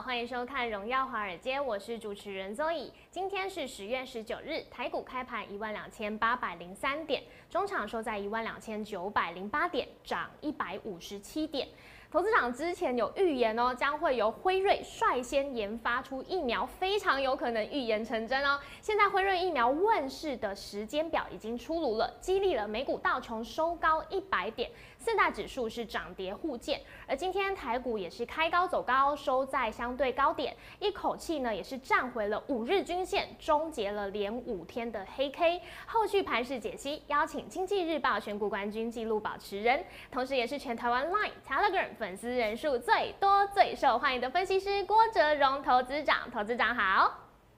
欢迎收看《荣耀华尔街》，我是主持人 Zoe。今天是十月十九日，台股开盘一万两千八百零三点，中场收在一万两千九百零八点，涨一百五十七点。投资长之前有预言哦，将会由辉瑞率先研发出疫苗，非常有可能预言成真哦。现在辉瑞疫苗问世的时间表已经出炉了，激励了美股道琼收高一百点，四大指数是涨跌互见。而今天台股也是开高走高，收在相对高点，一口气呢也是站回了五日均线，终结了连五天的黑 K。后续盘势解析，邀请经济日报选股冠军纪录保持人，同时也是全台湾 Line、Telegram 粉丝人数最多、最受欢迎的分析师郭哲荣投资长。投资长好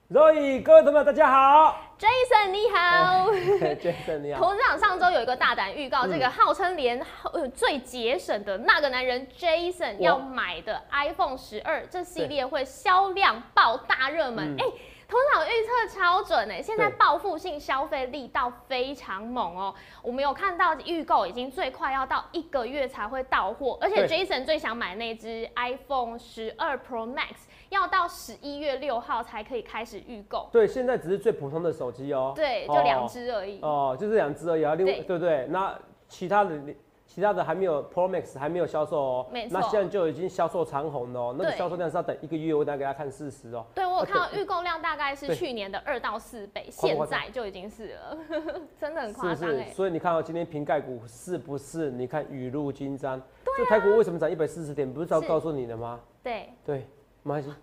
Roy，各位朋友大家好。，Jason 你好。Jason 你好。投资长上周有一个大胆预告，这个号称连呃最节省的那个男人 Jason 要买的 iPhone 十二这系列会销量爆大热门，嗯哎、头脑预测超准哎、现在对报复性消费力道非常猛哦。我们有看到预购已经最快要到一个月才会到货，而且 Jason 最想买那只 iPhone 十二 Pro Max 要到十一月六号才可以开始预购。对，现在只是最普通的手机哦。对，就哦两只而已。哦，就是两只而已啊，另外对对不对？那其他的其他的还没有 Pro Max 还没有销售哦，没错那现在就已经销售长虹了哦，那个销售量是要等一个月，我等下给大家看事实哦。对，我有啊看到预购量大概是去年的二到四倍，现在就已经是了，真的很？夸张哎。所以你看到、今天瓶盖股是不是？你看雨露均沾。对、台股为什么涨一百四十点？不是早告诉你的吗？对，对，没关系。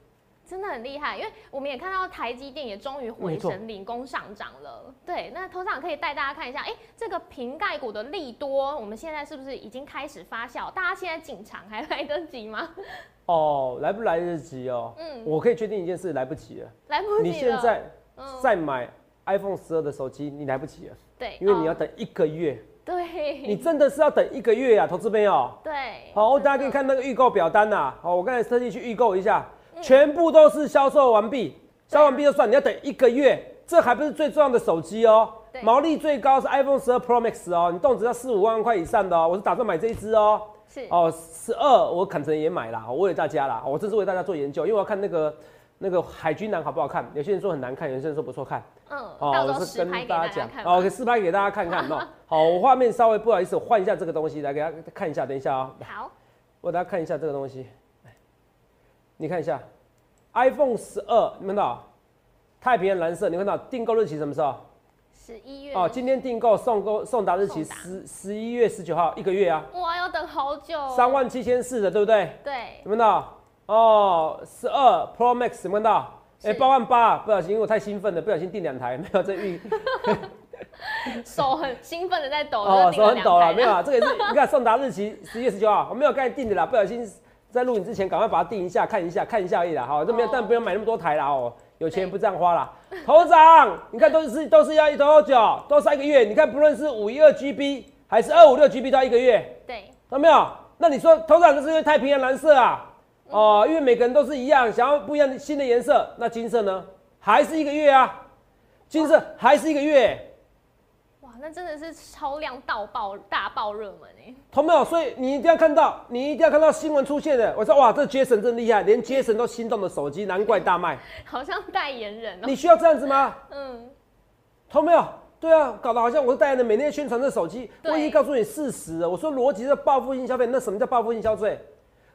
真的很厉害，因为我们也看到台积电也终于回神领工上涨了。对，那头长可以带大家看一下，哎、这个瓶盖股的利多，我们现在是不是已经开始发酵？大家现在进场还来得及吗？哦，来不来得及哦？嗯，我可以确定一件事，来不及了。来不及了。你现在嗯再买 iPhone 十二的手机，你来不及了，对，因为你要哦等一个月。对，你真的是要等一个月呀、投资朋友。对，好，我大家可以看那个预购表单呐、好，我刚才特地去预购一下，嗯全部都是销售完毕，销售完毕就算，你要等一个月，这还不是最重要的手机哦对。毛利最高是 iPhone 十二 Pro Max 哦，你动辄要四五万块以上的哦，我是打算买这一支哦。是哦，十二我砍成也买啦，我为了大家啦，我这是为大家做研究，因为我要看那个那个海军蓝好不好看，有些人说很难看，有些人说不错看。嗯，哦，我是跟大家讲，大家看吧。哦，给试拍给大家看看哦。好，我画面稍微不好意思，我换一下这个东西来给大家看一下，等一下啊、好，我给大家看一下这个东西，来你看一下，iPhone 十二，你们看到太平洋蓝色，你看到订购日期什么时候？十一月哦，今天订购送购送达日期十十一月十九号，一个月啊，哇，要等好久哦。三万七千四的，对不对？对，有没有看到？哦，十二 Pro Max 有没有看到？哎，是八万八，不小心因为我太兴奋了，不小心订两台，没有这预 手很兴奋的在抖，哦，手很抖了，没有啊？这个也是你看送达日期十一月十九号，我没有刚才订的啦，不小心在录影之前赶快把它定一下，看一下，看一下而已啦。好，这没有，哦但不用买那么多台啦哦，有钱不这样花啦。头长，你看都是都是要一多久，都是一个月。你看不论是五一二 GB 还是二五六 GB 都要一个月，对，看到没有？那你说头长这是因为太平洋蓝色啊？哦，因为每个人都是一样，想要不一样的新的颜色，那金色呢？还是一个月啊？金色还是一个月。哇，那真的是超量到爆大爆热门哎，同没有？所以你一定要看到，你一定要看到新闻出现的。我说哇，这 Jason 真厉害，连 Jason 都心动的手机，难怪大卖。好像代言人哦。你需要这样子吗？嗯，同没有？对啊，搞得好像我是代言人，每天宣传这手机。对我已经告诉你事实了。我说逻辑是报复性消费，那什么叫报复性消费？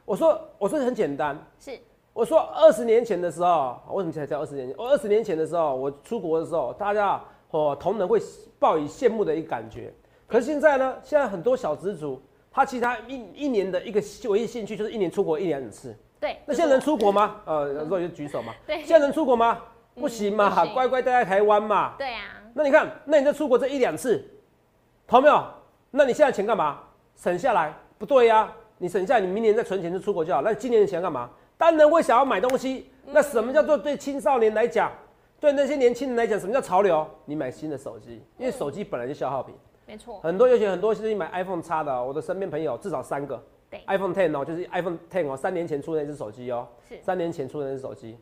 我说我说很简单。是我说二十年前的时候，为什么才叫二十年前？我二十年前的时候，我出国的时候，大家哦同仁会抱以羡慕的一个感觉。可是现在呢，现在很多小资族，他其他一一年的一个唯一兴趣就是一年出国一两次。对。那现在能出国吗？呃，有时候就举手嘛。对现在能出国吗？不行嘛，乖乖待在台湾嘛。对啊，那你看，那你再出国这一两次，投没有？那你现在钱干嘛？省下来，不对呀、你省下来，你明年再存钱就出国就好。那今年的钱干嘛？当然会想要买东西。那什么叫做对青少年来讲，对那些年轻人来讲，什么叫潮流？你买新的手机，因为手机本来就消耗品。没错，很多尤其很多是买 iPhone 叉的、哦，我的身边朋友至少三个。对，iPhone Ten 哦，就是 iPhone Ten 哦，三年前出的那只手机哦，是三年前出的那只手机，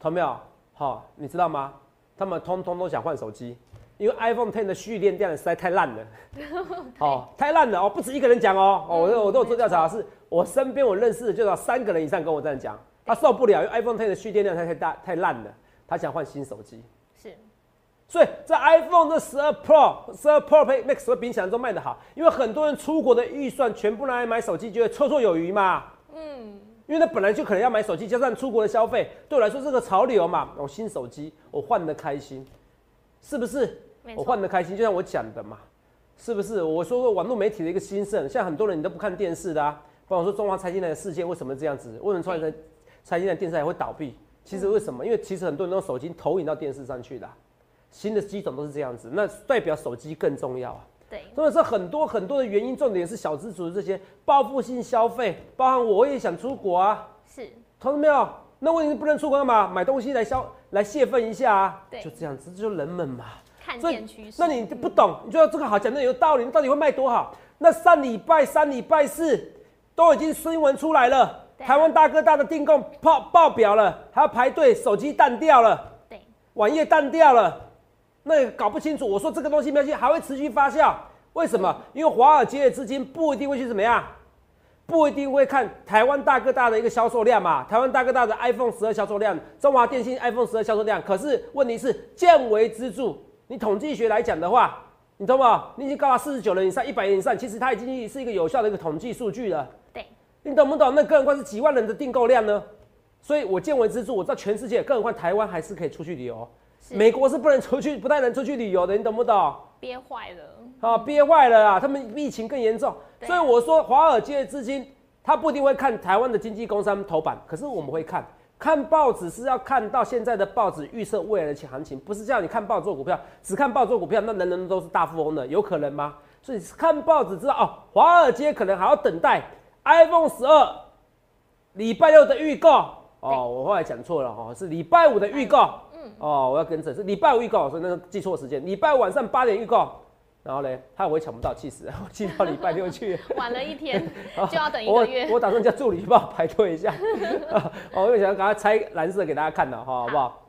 同没有？好、你知道吗？他们通通都想换手机，因为 iPhone Ten 的蓄电量实在太烂了，哦，太烂了哦，不止一个人讲哦，哦，我都我都有做调查，是我身边我认识的就少三个人以上跟我这样讲，他受不了，因为 iPhone Ten 的蓄电量太太大太烂了，他想换新手机。是所以在 iPhone 这十二 Pro、十二 Pro Max 会比你想象中卖的好，因为很多人出国的预算全部拿来买手机，就会绰绰有余嘛。嗯，因为他本来就可能要买手机，加上出国的消费，对我来说是个潮流嘛。我新手机，我换的开心，是不是？我换的开心，就像我讲的嘛，是不是？我说过网络媒体的一个兴盛，像很多人你都不看电视的啊，帮我说中华财经台的事件为什么这样子？为什么中华财财经台电视台会倒闭？其实为什么？因为其实很多人用手机投影到电视上去的啊、新的机种都是这样子，那代表手机更重要啊。对，真的是很多很多的原因，重点是小资族的这些报复性消费，包含我也想出国啊，是同志没有？那问题是不能出国干嘛？买东西来消来泄愤一下啊？对就这样子，这就是人们嘛。看趋势。那你不懂，你觉得这个好讲的有道理，你到底会卖多好？那上礼拜三、礼拜四都已经新闻出来了，台湾大哥大的订购爆爆表了，还要排队，手机淡掉了，对网页淡掉了，那也搞不清楚。我说这个东西没关系，还会持续发酵，为什么？因为华尔街的资金不一定会去怎么样，不一定会看台湾大哥大的一个销售量嘛。台湾大哥大的 iPhone 十二销售量，中华电信 iPhone 十二销售量，可是问题是见微知著。你统计学来讲的话，你懂吗？你已经高达四十九人以上、一百人以上，其实它已经是一个有效的一个统计数据了。对，你懂不懂？那更何况是几万人的订购量呢？所以我见微知著，我知道全世界，更何况台湾还是可以出去旅游，美国是不能出去，不太能出去旅游的，你懂不懂？憋坏了。啊，憋坏了啊！他们疫情更严重，啊所以我说华尔街的资金，他不一定会看台湾的经济工商头版，可是我们会看。看报纸是要看到现在的报纸预测未来的行情，不是叫你看报做股票，只看报做股票，那人人都是大富翁的，有可能吗？所以看报纸知道哦，华尔街可能还要等待 iPhone 十二礼拜六的预告哦，我后来讲错了哦，是礼拜五的预告。嗯，哦，我要更正，是礼拜五预告，所以那个记错时间。礼拜五晚上八点预告，然后嘞，他我会抢不到，气死了，我记到礼拜六去。晚了一天 就要等一我个月。我打算叫助理帮我排队一下，哦，因为想要赶快拆蓝色给大家看的，哈，好不好？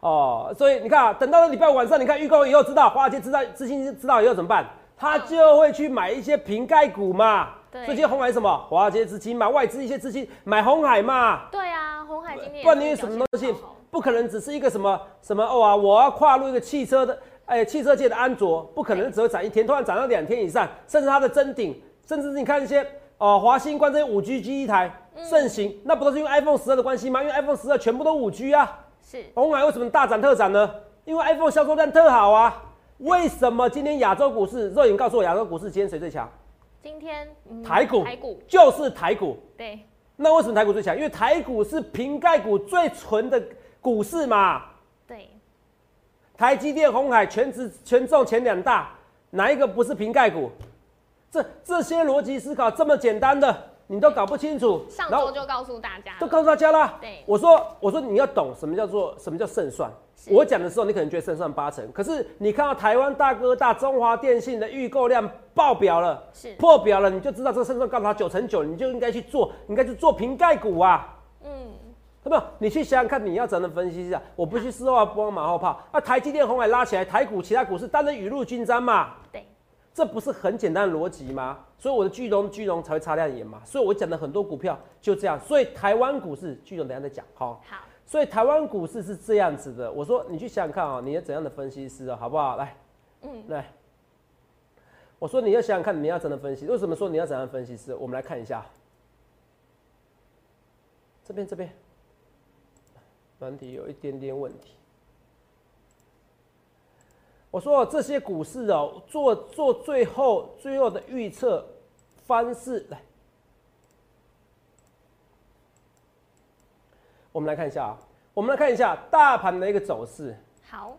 哦，所以你看啊，等到了礼拜五晚上，你看预告以后，知道华尔街知道资金知道以后怎么办？他就会去买一些瓶盖股嘛。对最近红海什么？华尔街资金嘛，外资一些资金买红海嘛。对啊，红海今天也不然你是什么东西？不可能只是一个什么什么哦啊！我要跨入一个汽车的，哎，汽车界的安卓，不可能只会涨一天，突然涨到两天以上，甚至它的真顶，甚至是你看一些哦，华星光这些五 G 机一台盛行，那不都是因为 iPhone 十二的关系吗？因为 iPhone 十二全部都五 G 啊，是红海为什么大涨特涨呢？因为 iPhone 销售量特好啊。为什么今天亚洲股市？肉眼告诉我，亚洲股市今天谁最强？今天、嗯台股台股就是台股。对那为什么台股最强？因为台股是瓶盖股最纯的股市嘛。对台积电、红海全值权重前两大，哪一个不是瓶盖股？这这些逻辑思考这么简单的，你都搞不清楚。上周就告诉大家，都告诉大家啦。对我说我说你要懂什么叫做什么叫胜算。是我讲的时候，你可能觉得胜算八成，可是你看到台湾大哥大中华电信的预购量爆表了，是破表了，你就知道这个胜算告诉他九成九，你就应该去做，应该去做瓶盖股啊。嗯有没有？你去想想看，你要怎样分析一下？我不去事后啊，不往马后炮。啊，台积电、红海拉起来，台股其他股市当然雨露均沾嘛。对这不是很简单的逻辑吗？所以我的巨龙巨龙才会擦亮眼嘛。所以我讲的很多股票就这样。所以台湾股市巨龙等一下再讲哈。好所以台湾股市是这样子的。我说你去想想看啊、你要怎样的分析师啊，好不好？来，嗯来，我说你要想想看，你要怎样的分析？为什么说你要怎样的分析师？我们来看一下，这边这边，软体有一点点问题。我说这些股市哦，做做最后最后的预测方式，来，我们来看一下啊，我们来看一下大盘的一个走势。好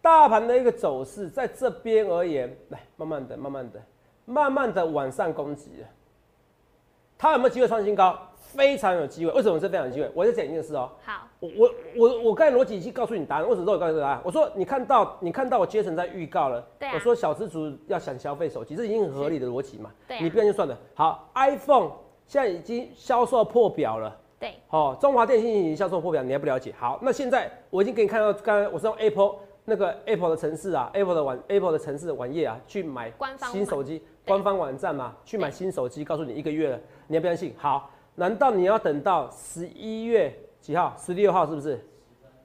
大盘的一个走势，在这边而言，来慢慢的、慢慢的、慢慢的往上攻击了。它有没有机会创新高？非常有机会。为什么是非常有机会？我再讲一件事哦。好，我我我我刚才逻辑已经告诉你答案，为什么都有告诉你答案？我说你看到你看到我杰森在预告了，对啊我说小资族要想消费手机，这已经很合理的逻辑嘛。对啊你不然就算了。好，iPhone 现在已经销售破表了。对，哦，中华电信已经销售破表，你还不了解？好，那现在我已经给你看到，刚才我是用 Apple 那个 Apple 的城市啊，Apple 的网 Apple 的城市的网页啊，去买新手机，官方网站嘛，去买新手机，告诉你一个月了，你要不相信？好，难道你要等到十一月几号？十六号是不是？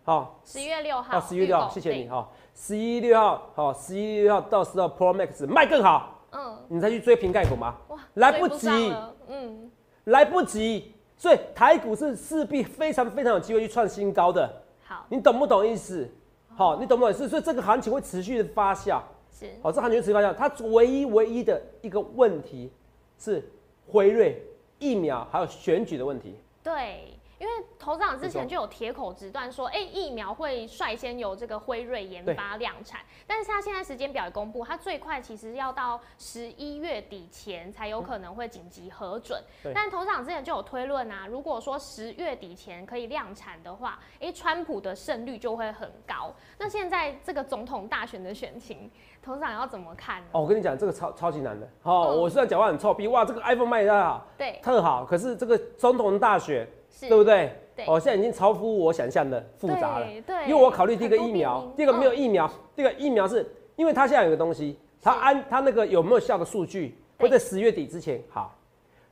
好、十一月六号，到十一月六号，谢谢你对哈。十一月六号，好，十一月六号到时候 Pro Max 卖更好，嗯，你再去追瓶盖股吗？哇，来不及了，嗯，来不及，所以台股是势必非常非常有机会去创新高的。好，你懂不懂意思？好、你懂不懂意思？所以这个行情会持续的发酵。是，好、这行情会持续发酵。它唯一唯一的一个问题是辉瑞疫苗还有选举的问题。对。因为头长之前就有铁口直断说，哎、疫苗会率先由这个辉瑞研发量产，但是他现在时间表也公布，他最快其实要到十一月底前才有可能会紧急核准。对但头长之前就有推论啊，如果说十月底前可以量产的话，哎、川普的胜率就会很高。那现在这个总统大选的选情，头长要怎么看呢？哦，我跟你讲，这个超超级难的。哦，嗯我虽然讲话很臭屁，哇，这个 iPhone 卖的好，对，特好，可是这个总统大选，是，对不对？对哦，现在已经超乎我想象的复杂了。对对，因为我考虑第一个疫苗，第二个没有嗯疫苗，第二个疫苗是因为它现在有个东西，它是安它那个有没有效的数据对会在十月底之前好。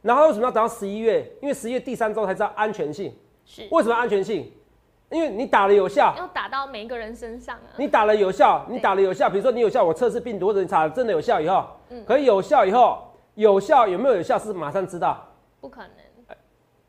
然后为什么要等到十一月？因为十一月第三周才知道安全性。是为什么安全性？因为你打了有效，要打到每一个人身上啊。你打了有效，你打了有效，比如说你有效，我测试病毒或者你打了真的有效以后，嗯可以有效以后，有效有没有有效是马上知道，不可能，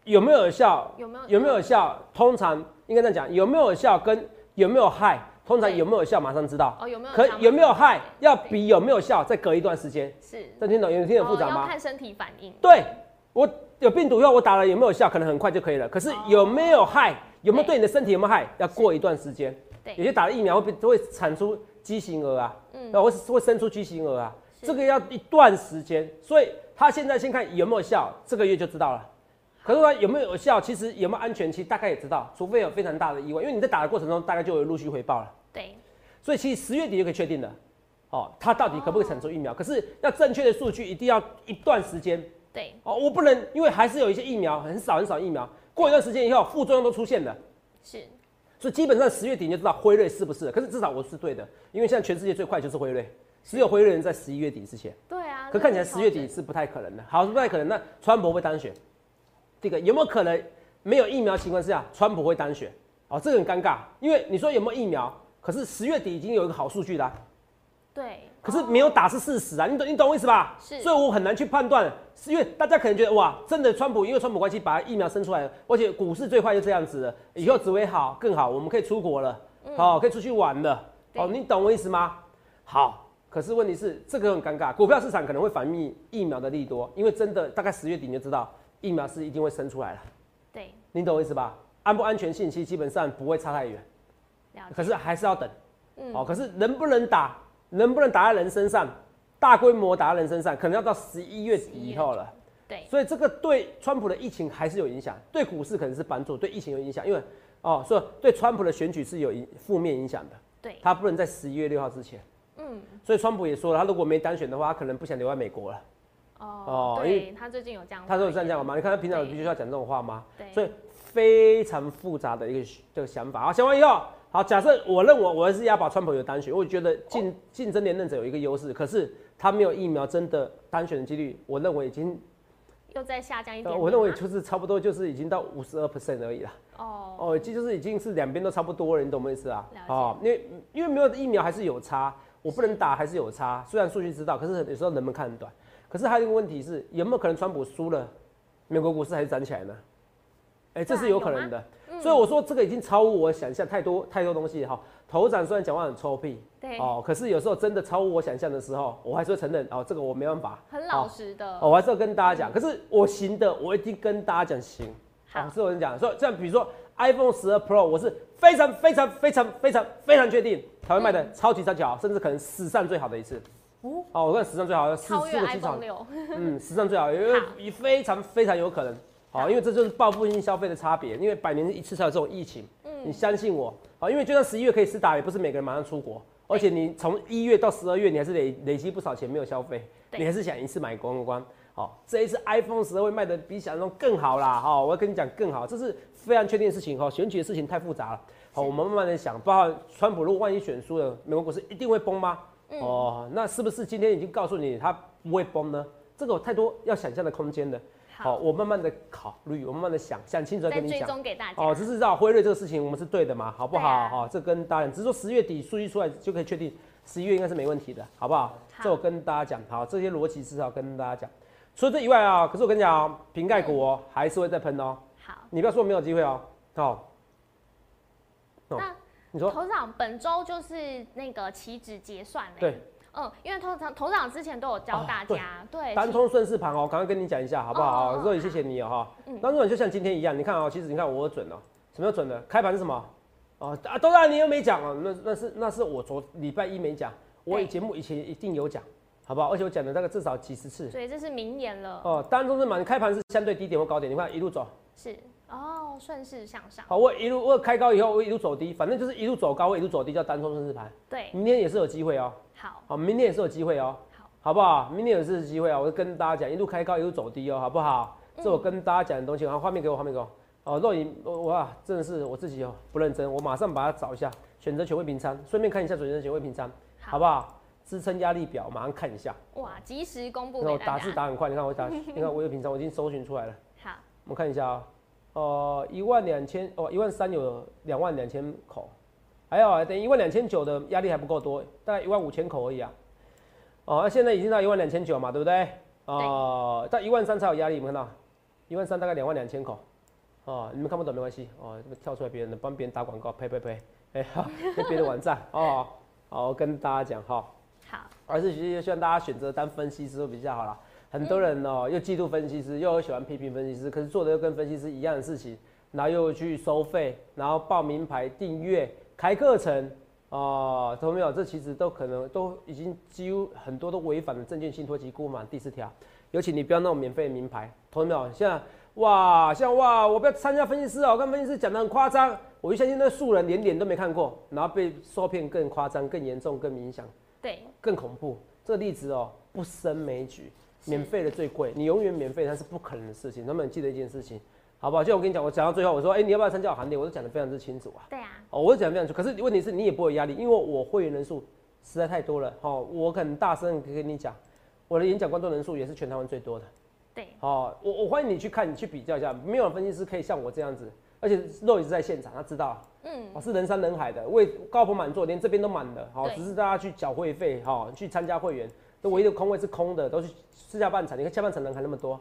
有没有有效有没有有没有有效，通常应该这样讲，有没有有效跟有没有害，通常有没有有效马上知道。哦？有没有可有没有害，要比有没有效再隔一段时间。是这听懂？有听得很复杂吗？看身体反应。对，我有病毒以后，我打了有没有效，可能很快就可以了。可是有没有害，有没有对你的身体有没有害，要过一段时间。有，些打了疫苗会会产出畸形儿啊，嗯然后会会生出畸形儿啊，这个要一段时间。所以他现在先看有没有效，这个月就知道了。可是说有没有有效，其实有没有安全期大概也知道，除非有非常大的意外，因为你在打的过程中大概就有陆续回报了。对，所以其实十月底就可以确定了，哦，它到底可不可以产出疫苗？可是要正确的数据，一定要一段时间对，哦，我不能，因为还是有一些疫苗很少很少疫苗，过一段时间以后副作用都出现了，是，所以基本上十月底你就知道辉瑞是不是了。可是至少我是对的，因为现在全世界最快就是辉瑞，只有辉瑞能在十一月底之前，对啊。可看起来十月底是不太可能的。好，是不太可能。那川普会当选，这个有没有可能没有疫苗情况下，川普会当选？哦，这个很尴尬，因为你说有没有疫苗，可是十月底已经有一个好数据啦、对，可是没有打是事实啊，你懂你懂我意思吧？是所以我很难去判断，是因为大家可能觉得哇，真的川普因为川普关系把疫苗生出来了，而且股市最快就这样子了，以后只会好更好，我们可以出国了，好、可以出去玩了，哦，你懂我意思吗？好，可是问题是这个很尴尬，股票市场可能会反映疫苗的利多，因为真的大概十月底你就知道疫苗是一定会生出来了，对，你懂我意思吧？安不安全性其实基本上不会差太远。可是还是要等。嗯好、可是能不能打，能不能打在人身上，大规模打在人身上，可能要到十一月底以后了。对，所以这个对川普的疫情还是有影响，对股市可能是帮助，对疫情有影响，因为哦，所以对川普的选举是有影负面影响的，对，他不能在十一月六号之前。嗯，所以川普也说了，他如果没当选的话，他可能不想留在美国了。哦对他最近有这样，他说有这样讲吗？你看他平常有必须要讲这种话吗？对，所以非常复杂的一个这个想法。好，讲完以后，好，假设我认为我还是要把川普有单选，我觉得竞竞争连任者有一个优势，可是他没有疫苗，真的单选的几率，我认为已经，又在下降一点呃，我认为就是差不多就是已经到五十二 percent 而已了。哦，哦，这就是已经是两边都差不多了，你懂我意思啊哦，因为因为没有疫苗还是有差，我不能打还是有差，虽然数据知道，可是有时候人们看很短。可是还有一个问题是，有没有可能川普输了，美国股市还是涨起来呢？哎、这是有可能的。嗯所以我说这个已经超乎我想象，太多太多东西哈。头长虽然讲话很臭屁，对，哦，可是有时候真的超乎我想象的时候，我还是会承认哦，这个我没办法。很老实的，哦，我还是要跟大家讲，可是我行的，我一定跟大家讲行。好好，是我跟你讲，所以像比如说 iPhone 十二 Pro，我是非常非常非常非常非常确定台湾卖的超级超级好，甚至可能史上最好的一次。哦，好，我看史上最好的四四个机场，嗯，史上最好，因为好。也非常非常有可能。好，因为这就是报复性消费的差别，因为百年一次才有这种疫情。嗯。你嗯，相信我，好，因为就算十一月可以施打，也不是每个人马上出国，而且你从一月到十二月，你还是累累积不少钱没有消费，你还是想一次买光光。好，这一次 iPhone 十二会卖的比想象中更好啦，哈，我要跟你讲更好，这是非常确定的事情。哈，选举的事情太复杂了，好，是。我们慢慢的想，包括川普如果万一选输了，美国股市一定会崩吗？嗯哦，那是不是今天已经告诉你它不会崩呢？这个有太多要想象的空间的。好，好，我慢慢的考虑，我慢慢的想，想清楚再跟你讲。踪给大家。哦，只是知道辉瑞这个事情我们是对的嘛，好不好？好、这跟大家讲，只是说十月底数据出来就可以确定，十一月应该是没问题的，好不好？好这我跟大家讲，好，这些逻辑至少跟大家讲。除了这以外啊，可是我跟你讲哦，瓶盖股哦、还是会再喷哦，好，你不要说没有机会哦。好、哦那你说头长本周就是那个期指结算嘞。对，嗯，因为头长头长之前都有教哦大家，对，单冲顺势盘哦，赶快跟你讲一下好不好？哦哦，肉也谢谢你哦哈嗯。当中就像今天一样，你看哦，其实你看我有准哦，什么叫准的？开盘是什么？哦啊，都让你又没讲哦，那那是那是我昨礼拜一没讲，我对节目以前一定有讲，好不好？而且我讲了大概至少几十次。所以这是明年了，哦，单中是嘛，你开盘是相对低点或高点，你看一路走，是哦，顺势向上，好，我一路我开高以后我一路走低，反正就是一路走高，我一路走低叫单冲顺势盘。对，明天也是有机会哦，好，好，明天也是有机会哦，好，好不好？明天也是有机会啊，我就跟大家讲，一路开高一路走低哦，好不好？这我跟大家讲的东西，好，画面给我，画面给我。哦，若影，我我啊，真的是我自己哦，不认真，我马上把它找一下，选择权位平仓，顺便看一下选择权位平仓，好不好？支撑压力表马上看一下，哇，及时公布然后打字打很快，你看我打，你看我有平仓，我已经搜寻出来了，好，我们看一下啊、哦，一万两千，哦，一万三有两万两千口，还有啊，等一万两千九的压力还不够多，大概一万五千口而已啊。哦，那现在已经到一万两千九嘛，对不对？哦，到一万三才有压力，有没有看到？一万三大概两万两千口。哦，你们看不懂没关系，哦，这个跳出来别人的，帮别人打广告，呸呸呸，哎、好，跟别的网站哦，好，我跟大家讲哈。好，而是希希望大家选择当分析师会比较好啦。很多人哦、又嫉妒分析师，又喜欢批评分析师，可是做的又跟分析师一样的事情，然后又去收费，然后报名牌、订阅、开课程，哦、同没有？这其实都可能都已经几乎很多都违反了证券信托及估码第四条。尤其你不要那种免费的名牌，同没有？现在哇，像哇，我不要参加分析师哦，我看分析师讲的很夸张，我就相信那素人连脸都没看过，然后被受骗更夸张、更严重、更影响。对，更恐怖。这个例子哦，不胜枚举，是免费的最贵，你永远免费，那是不可能的事情。他们记得一件事情，好不好？就我跟你讲，我讲到最后，我说，哎、你要不要参加我行列？我都讲得非常之清楚啊。对啊，哦，我都讲得非常清楚。可是问题是你也不会有压力，因为我会员人数实在太多了。哦，我很大声地跟你讲，我的演讲观众人数也是全台湾最多的。对，哦，我我欢迎你去看，你去比较一下，没有分析师可以像我这样子，而且肉也是在现场，他知道。嗯，哦，是人山人海的，为高朋满座，连这边都满了。好、对只是大家去缴会费，哈、去参加会员，那唯一的空位是空的，都是是下半场。你看下半场人还那么多，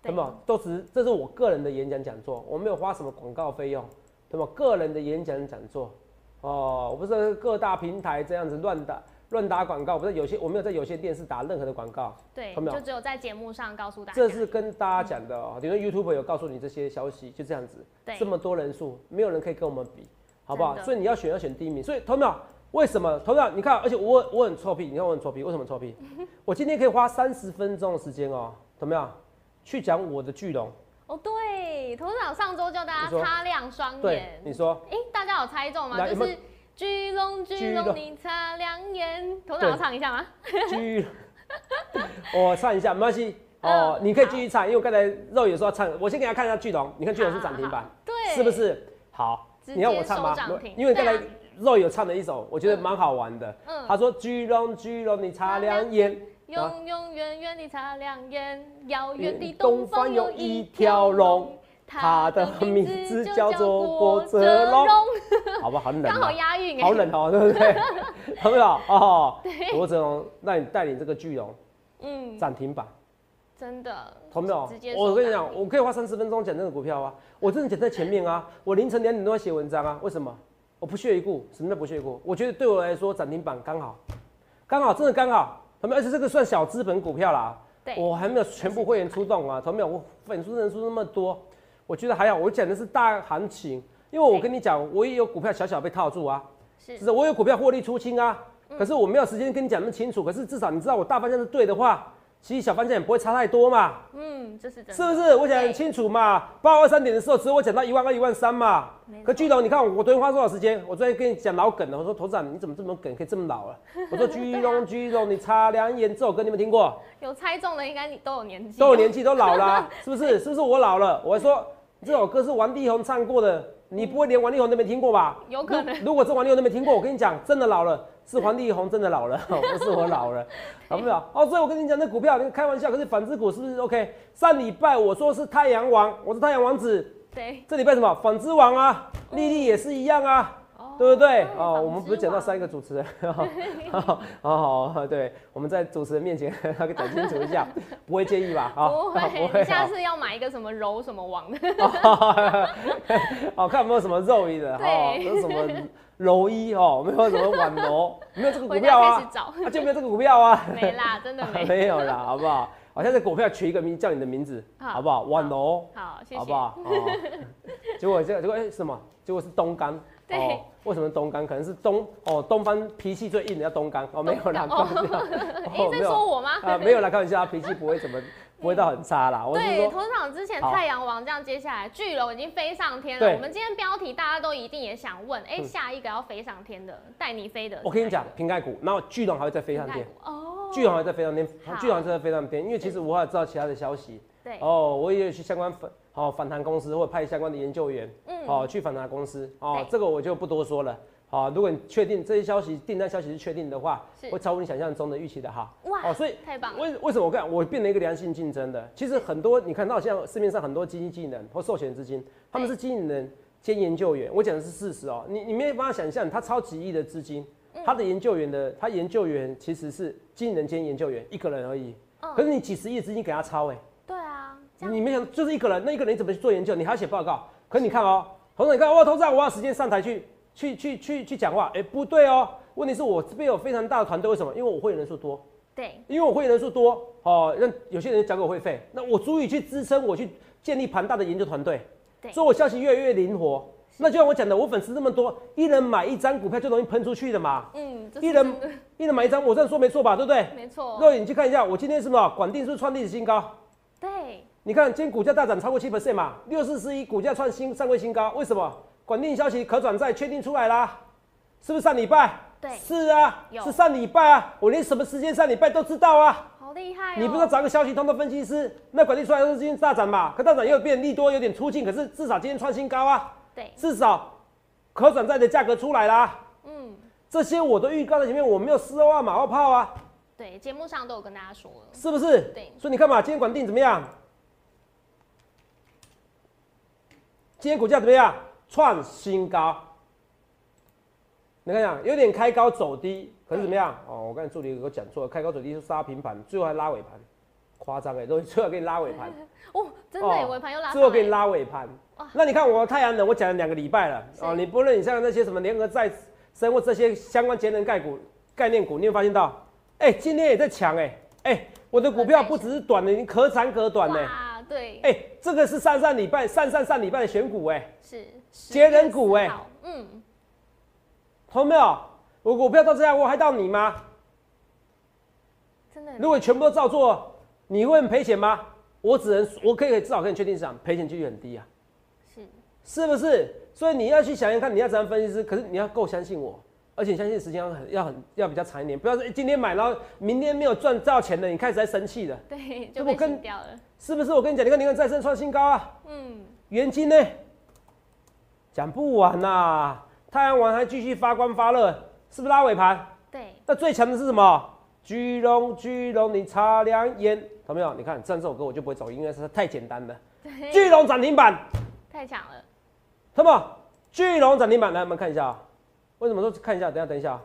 对对吗？都只是这是我个人的演讲讲座，我没有花什么广告费用，对吗？个人的演讲讲座，哦，我不是各大平台这样子乱打乱打广告，不是有些我没有在有些电视打任何的广告，对，就只有在节目上告诉大家，这是跟大家讲的哦。比如说 YouTube 有告诉你这些消息，就这样子。对这么多人数，没有人可以跟我们比，好不好所以你要选要选第一名。所以投票为什么投票？你看，而且我我很臭屁，你看我很臭屁，为什么臭屁？我今天可以花三十分钟的时间哦，怎么样去讲我的巨龙。哦，对，头长上周叫大家擦亮双对眼，，你说哎、大家有猜中吗？就是巨龙巨龙，你擦亮眼。头长对要唱一下吗？巨，我 唱一下，没关系哦，嗯你可以继续唱，因为我刚才肉眼说要唱，我先给大家看一下巨龙，你看巨龙是涨停板对，是不？是？好，你要我唱吗？因为刚才啊肉有唱的一首，我觉得蛮好玩的。嗯。他说：“巨龙，巨龙，你擦亮眼。”永永远远你擦亮眼，遥远的东东方有一一条条龙龙，它的名名字字叫做郭哲郭哲龙。龙，好吧好？很冷刚好啊，押韵哎，好冷哦，对不对？有没有？哦，罗哲龙那你带领这个巨龙嗯，涨停板，真的，同没有？我跟你讲，我可以花三十分钟讲这个股票啊，我真的讲在前面啊，我凌晨两点多在写文章啊，为什么？我不屑一顾，什么叫不屑一顾？我觉得对我来说涨停板刚好，刚好，真的刚好，懂没有？而且这个算小资本股票啦，对，我还没有全部会员出动啊，同没有？我粉丝人数那么多，我觉得还好。我讲的是大行情，因为我跟你讲，我也有股票小小被套住啊，是是我有股票获利出清啊，可是我没有时间跟你讲那么清楚。可是至少你知道我大方向是对的话，其实小方向也不会差太多嘛。嗯，这是真的。是不是？我讲得很清楚嘛。八二三点的时候，只有我讲到一万二、一万三嘛。可巨龙，你看我昨天花多少时间？我昨天跟你讲老梗了。我说，头长你怎么这么梗，可以这么老了？我说巨龙，巨龙，你擦亮眼，这首歌你有听过？有猜中的应该你都有年纪，都有年纪，都老了，是不是？是不是我老了？我还说这首歌是王力宏唱过的，你不会连王力宏都没听过吧？有可能。如果这王力宏都没听过，我跟你讲，真的老了。是王力宏真的老了，不是我老了，好不好？哦，所以我跟你讲，那股票你开玩笑，可是纺织股是不是 OK？上礼拜我说是太阳王，我是太阳王子，对。这礼拜什么纺织王啊？丽丽也是一样啊，对不对？哦，我们不是讲到三个主持人，好 好对，我们在主持人面前 那个讲清楚一下，不会介意吧？不会，不会。下次要买一个什么柔什么王的，好看有没有什么肉衣的？对，有什么？柔一哦，没有什么晚柔，没有这个股票啊，啊就没有这个股票啊，没啦，真的没，没有啦，好不好？好像在股票取一个名叫你的名字，好不好？婉柔，好，谢谢，好不好？结果这个结果哎什么？结果是东干，对，为什么东刚？可能是东哦，东方脾气最硬的叫东刚哦，没有啦，开玩笑，你在说我吗？啊，没有啦，开玩笑，脾气不会怎么。不会到很差啦。对，头场之前太阳王这样接下来，巨龙已经飞上天了。我们今天标题大家都一定也想问，哎，下一个要飞上天的，带你飞的。我跟你讲，瓶盖股，然后巨龙还会再飞上天。哦。巨龙还会再飞上天，巨龙再飞上天，因为其实我也知道其他的消息。对。哦，我也有去相关反好反弹公司，或派相关的研究员，嗯，好去反弹公司。哦，这个我就不多说了。好，如果你确定这些消息订单消息是确定的话，会超乎你想象中的预期的哈。哇，哦，所以太棒。为为什么我看我变成一个良性竞争的？其实很多你看到像市面上很多基金经理人或授权资金，他们是经理人兼研究员。我讲的是事实哦，你你没有办法想象，他超几亿的资金，他的研究员的他研究员其实是经理人兼研究员一个人而已。可是你几十亿资金给他抄哎。对啊。你没想就是一个人，那一个人你怎么去做研究？你还要写报告。可是你看哦，头长你看哇，头长我有时间上台去。去去去去讲话，哎，不对哦。问题是我这边有非常大的团队，为什么？因为我会员人数多。对。因为我会员人数多，哦，那有些人交给我会费，那我足以去支撑我去建立庞大的研究团队。对。所以我消息越来越灵活。那就像我讲的，我粉丝这么多，一人买一张股票就容易喷出去的嘛。嗯。一人一人买一张，我这样说没错吧？对不对？没错。各位，你去看一下，我今天是什么？广定是不是创历史新高？对。你看今天股价大涨超过七 percent 嘛，六四四一股价创新上位新高，为什么？广定消息可转债确定出来啦。是不是上礼拜？对，是啊，是上礼拜啊，我连什么时间上礼拜都知道啊，好厉害！你不知道找个消息通的分析师，那管定出来是今天大涨嘛？可大涨又变利多，有点出境，可是至少今天创新高啊。对，至少可转债的价格出来啦。嗯，这些我都预告在前面，我没有丝袜马后炮啊。对，节目上都有跟大家说了，是不是？对，所以你看嘛，今天管定怎么样？今天股价怎么样？创新高。你看下，有点开高走低，可是怎么样？哦，我刚才助理给我讲错了，开高走低是杀平盘，最后还拉尾盘，夸张哎，都最后给你拉尾盘。哦，真的，尾盘又拉。最后给你拉尾盘。那你看我太阳能，我讲了两个礼拜了哦，你不论你像那些什么联合再生或这些相关节能概股、概念股，你有发现到？哎，今天也在抢哎哎，我的股票不只是短的，你可长可短呢。啊，对。哎，这个是上上礼拜、上上上礼拜的选股哎，是节能股哎，嗯。同没有？我股票都这样，我还到你吗？真的。如果全部都照做，你会赔钱吗？我只能，我可以至少跟你确定是赔钱几率很低啊。是，是不是？所以你要去想想看，你要怎样分析师？可是你要够相信我，而且相信时间要很要很要比较长一点，不要说今天买，然后明天没有赚到钱的，你开始在生气了。对，就被跟掉了。是不是？我跟你讲，你看，你看再生创新高啊。嗯。元金呢？讲不完呐。太阳王还继续发光发热，是不是拉尾盘？对。那最强的是什么？巨龙，巨龙，你擦亮眼，懂没有？你看，这首歌我就不会走，因为是太简单了。巨龙涨停板，太强了。什么？巨龙涨停板，来我们看一下啊。为什么说看一下？等下，等一下。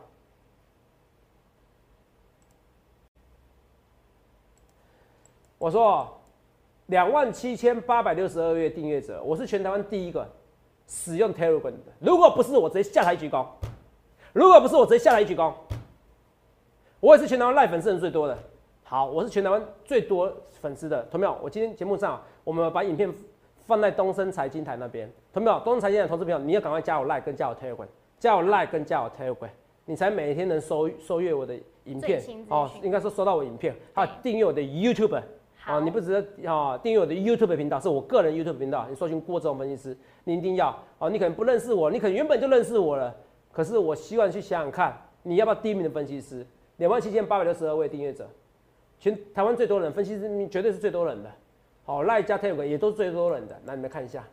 我说，两万七千八百六十二月订阅者，我是全台湾第一个。使用 Telegram 的，如果不是我直接下台鞠躬，如果不是我直接下台鞠躬，我也是全台湾赖粉丝人最多的。好，我是全台湾最多粉丝的，同没有？我今天节目上，我们把影片放在东森财经台那边，同没有？东森财经台投资朋友，你要赶快加我赖跟加我 Telegram，加我赖跟加我 Telegram，你才每天能收收阅我的影片哦，应该说收到我影片，还有订阅我的 YouTube 好哦，你不只是啊订阅我的 YouTube 频道，是我个人 YouTube 频道，你搜寻郭总分析师，你一定要哦，你可能不认识我，你可能原本就认识我了，可是我希望去想想看，你要不要第一名的分析师？两万七千八百六十二位订阅者，全台湾最多人，分析师绝对是最多人的。好、赖加 Telegram 也都是最多人的，来你们看一下。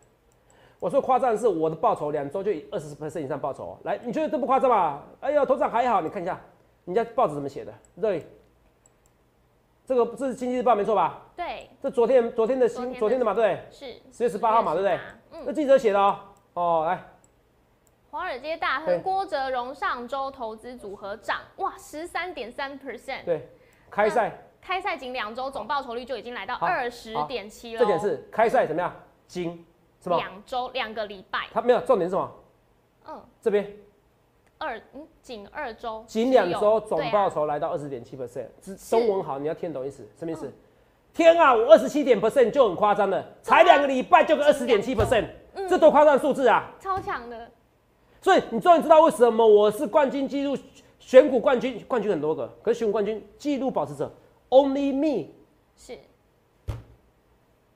我说夸张的是，我的报酬两周就以二十 percent 以上报酬哦。来，你觉得这不夸张吧？哎呀，头长还好，你看一下，人家报纸怎么写的？对，这个这是经济日报没错吧？对，这昨天昨天的新昨天的昨天的嘛，对，是十月十八号嘛，对不对？嗯，那记者写的哦。哦，来，华尔街大亨郭哲荣上周投资组合涨哇十三点三 percent，对，开赛开赛仅两周，总报酬率就已经来到二十点七了。这点是开赛怎么样？金是吧？两周两个礼拜，它没有重点是什么？嗯，这边。二嗯仅二周，仅两周总报酬来到二十点七 percent，是。中文好，你要听懂意思，什么意思？天啊，我二十七点 percent 就很夸张了，才两个礼拜就个二十点七 percent，这多夸张数字啊！超强的，所以你终于知道为什么我是冠军纪录选股冠军，冠军很多个，可是选股冠军纪录保持者 only me，是。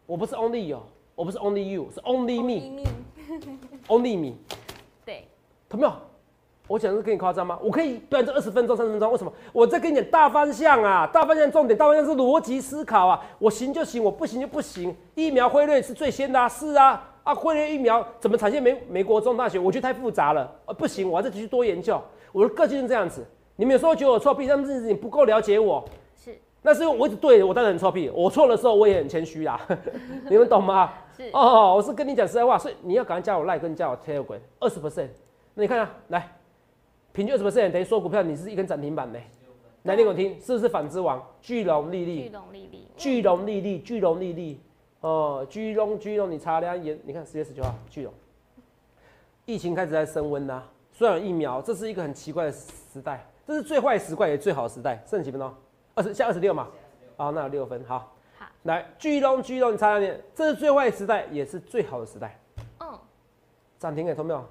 我不是 only you，我不是 only you，是 only me，only me，对，懂没有？我讲的是跟你夸张吗？我可以短这二十分钟、三十分钟，为什么？我在跟你讲大方向啊，大方向重点，大方向是逻辑思考啊。我行就行，我不行就不行。疫苗辉瑞是最先的啊，是啊，啊，辉瑞疫苗怎么产线美美国中大学？我觉得太复杂了，呃，不行，我还是继续多研究。我的个性是这样子，你们有时候觉得我臭屁，但是你不够了解我。是那是因为我一直对我当然很臭屁，我错的时候我也很谦虚啊，你们懂吗？是哦，我是跟你讲实在话，所以你要赶快加我 Line 跟加我 Telegram，二十 percent。那你看啊，来，平均二十 percent 等于说股票你是一根涨停板呢。来你给我听，是不是纺织王？巨龙丽丽巨丽，龙丽丽，巨龙丽丽，巨龙丽丽，哦，巨龙巨龙，你查两眼，你看十月十九号，巨龙。疫情开始在升温呐、虽然有疫苗，这是一个很奇怪的时代，这是最坏时代也最好的时代。剩几分钟？二十，现在二十六嘛。好，那有六分，好。好，来，巨龙巨龙，你查两眼，这是最坏的时代，也是最好的时代。嗯，涨停哎，看到没有？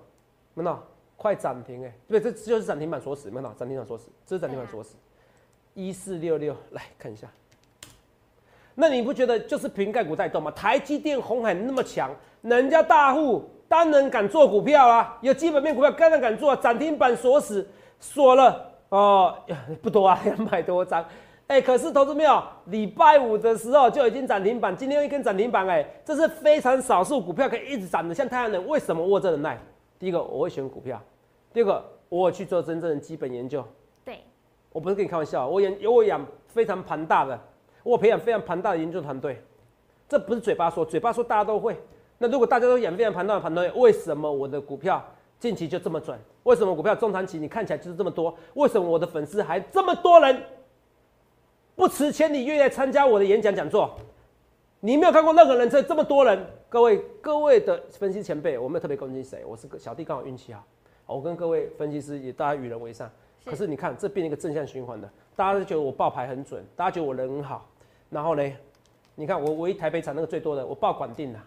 没有？快涨停哎！对，这就是涨停板锁死，没有？涨停板锁死，这是涨停板锁死。一四六六，来看一下。那你不觉得就是瓶盖股带动吗？台积电、红海那么强，人家大户当然敢做股票啊，有基本面股票当然敢做、啊，涨停板锁死，锁了哦，不多啊，两百多张。哎、可是投资没有，礼拜五的时候就已经涨停板，今天又一根涨停板，哎，这是非常少数股票可以一直涨的，像太阳能，为什么我这能耐？第一个我会选股票，第二个我去做真正的基本研究，对，我不是跟你开玩笑，我养有我养非常庞大的，我培养非常庞大的研究团队，这不是嘴巴说，嘴巴说大家都会。那如果大家都养非常庞大的团队，为什么我的股票近期就这么准？为什么股票中长期你看起来就是这么多？为什么我的粉丝还这么多人不辞千里愿意来参加我的演讲讲座？你没有看过任何人这这么多人，各位各位的分析前辈，我没有特别攻击谁，我是个小弟刚好运气好，我跟各位分析师也大家与人为善。可是你看，这变成一个正向循环的，大家都觉得我爆牌很准，大家觉得我人很好，然后呢，你看我唯一台北场那个最多的，我爆管定啦，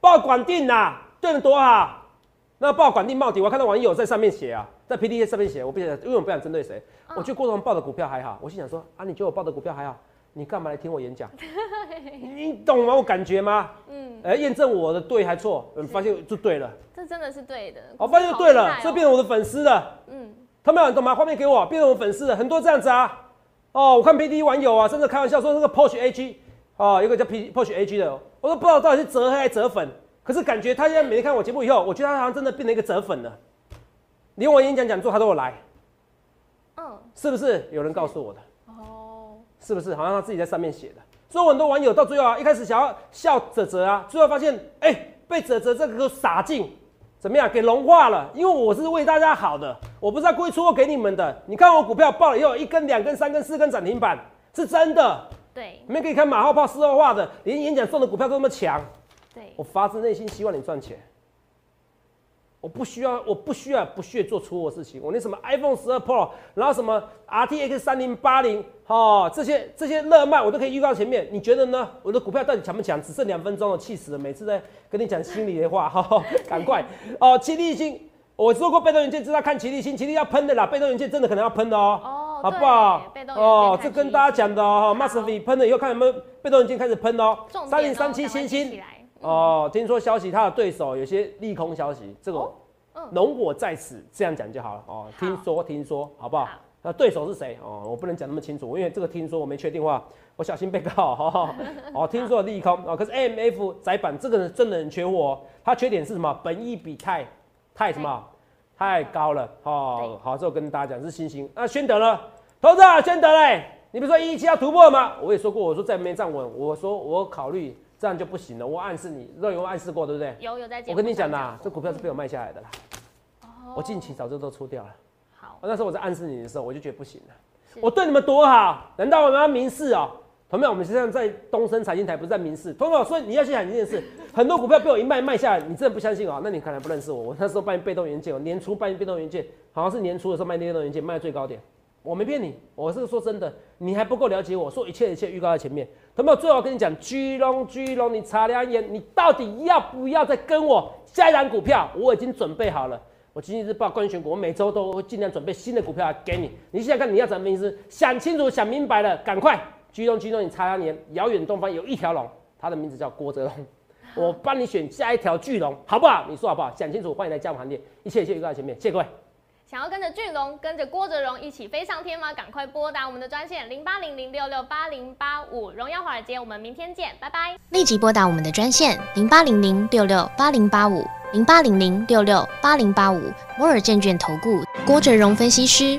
报管定啦，对的多好。那报管定报底，我看到网友在上面写啊，在 P D A 上面写，我不想，因为我不想针对谁，我觉得郭总报的股票还好，我心想说啊，你觉得我报的股票还好，你干嘛来听我演讲？你懂吗？我感觉吗？嗯，哎、验证我的对还错，嗯发现就对了，这真的是对的，我发现就对了，好厉害哦变成我的粉丝了。嗯，他们有懂吗？画面给我，变成我粉丝了，很多这样子啊。哦，我看 P D 网友啊，甚至开玩笑说那个 Porsche A G，哦，有一个叫 P Porsche A G 的，我都不知道到底是折黑还是折粉。可是感觉他现在每天看我节目以后，我觉得他好像真的变成一个折粉了。连我演讲讲座他都有来，嗯，是不是？有人告诉我的，哦，是不是？好像他自己在上面写的。所以我很多网友到最后啊，一开始想要笑泽泽啊，最后发现，哎、被泽泽这个傻劲怎么样给融化了？因为我是为大家好的，我不是要故意出货给你们的。你看我股票爆了以后，一根、两根、三根、四根涨停板，是真的。对你们可以看马后炮、事后化的，连演讲送的股票都那么强。对我，发自内心希望你赚钱。我不需要，我不需要不屑做出货事情。我那什么 iPhone 十二 Pro，然后什么 RTX 三零八零，哦，这些这些热卖我都可以预告前面。你觉得呢？我的股票到底强不强？只剩两分钟了，气死了！每次在跟你讲心里的话，哈、哈，赶快哦！齐立新我说过被动元件知道看齐力新，齐力要喷的啦，被动元件真的可能要喷的哦，哦，好不好？对被动元件看齐这跟大家讲的哦，好 m a s v 喷了以后看有没有被动元件开始喷哦，三零三七星星哦，听说消息他的对手有些利空消息，这个哦嗯容我在此这样讲就好了哦。听说听说，好不好好？那对手是谁哦？我不能讲那么清楚，因为这个听说我没确定话，我小心被告哈。哦，听说利空哦，可是 AMF 窄板这个人真的很缺货哦，它缺点是什么？本益比太太什么？太高了哦。好，这我跟大家讲是新兴。那宣德呢？投资啊，宣德嘞，你不是说一一七要突破吗？我也说过，我说再没站稳，我说我考虑这样就不行了。我暗示你，肉有暗示过对不对？有有在节我跟你讲啦这股票是被我卖下来的啦。哦我近期早就都出掉了。好，那时候我在暗示你的时候，我就觉得不行了。我对你们多好，难道我们要明示哦？同学们，我们现在在东升财经台，不是在明示。同学们，所以你要去想一件事，很多股票被我一卖卖下来，你真的不相信哦？那你可能不认识我。我那时候卖被动元件，我年初卖被动元件，好像是年初的时候卖被动元件，卖最高点。我没骗你，我是说真的，你还不够了解我，说一切一切预告在前面。同学们，最后跟你讲，居龙居龙，你擦亮眼，你到底要不要再跟我下一档股票？我已经准备好了。我经济日报关于选股，我每周都会尽量准备新的股票来给你。你现在看你要怎么分析？想清楚、想明白了，赶快居龙居龙，你擦亮眼，遥远东方有一条龙，它的名字叫郭哲龙。我帮你选下一条巨龙，好不好？你说好不好？想清楚，欢迎来加入行列，一切一切预告在前面，谢谢各位。想要跟着巨龙、跟着郭哲荣一起飞上天吗？赶快拨打我们的专线零八零零六六八零八五，荣耀华尔街，我们明天见，拜拜。立即拨打我们的专线零八零零六六八零八五零八零零六六八零八五摩尔证券投顾郭哲荣分析师。